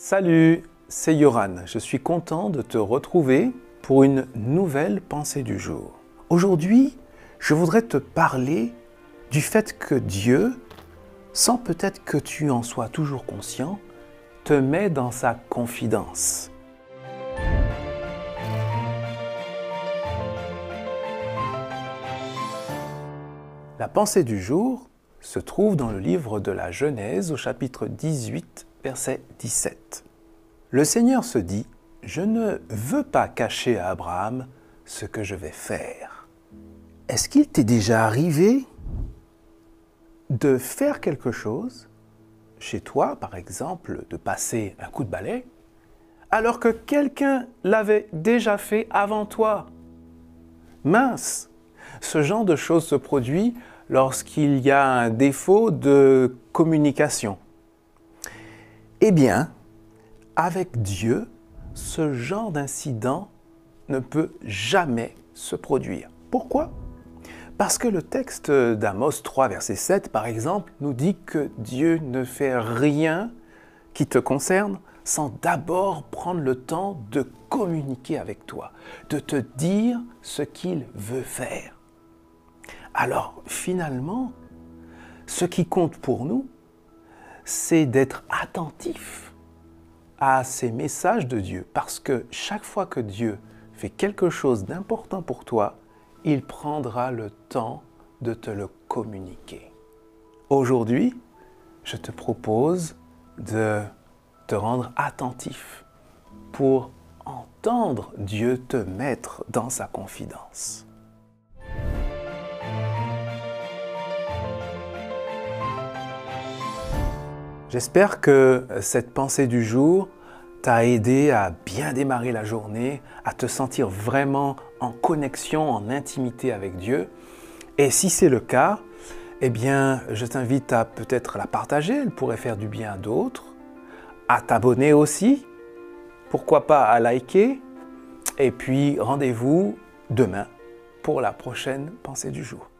Salut, c'est Yoran. Je suis content de te retrouver pour une nouvelle pensée du jour. Aujourd'hui, je voudrais te parler du fait que Dieu, sans peut-être que tu en sois toujours conscient, te met dans sa confidence. La pensée du jour se trouve dans le livre de la Genèse au chapitre 18, verset 17. Le Seigneur se dit, je ne veux pas cacher à Abraham ce que je vais faire. Est-ce qu'il t'est déjà arrivé de faire quelque chose chez toi, par exemple, de passer un coup de balai, alors que quelqu'un l'avait déjà fait avant toi? Mince ce genre de choses se produit lorsqu'il y a un défaut de communication. Eh bien, avec Dieu, ce genre d'incident ne peut jamais se produire. Pourquoi? Parce que le texte d'Amos 3, verset 7, par exemple, nous dit que Dieu ne fait rien qui te concerne sans d'abord prendre le temps de communiquer avec toi, de te dire ce qu'il veut faire. Alors finalement, ce qui compte pour nous, c'est d'être attentif à ces messages de Dieu, parce que chaque fois que Dieu fait quelque chose d'important pour toi, il prendra le temps de te le communiquer. Aujourd'hui, je te propose de te rendre attentif pour entendre Dieu te mettre dans sa confidence. J'espère que cette pensée du jour t'a aidé à bien démarrer la journée, à te sentir vraiment en connexion, en intimité avec Dieu. Et si c'est le cas, eh bien, je t'invite à peut-être la partager, elle pourrait faire du bien à d'autres, à t'abonner aussi, pourquoi pas à liker, et puis rendez-vous demain pour la prochaine pensée du jour.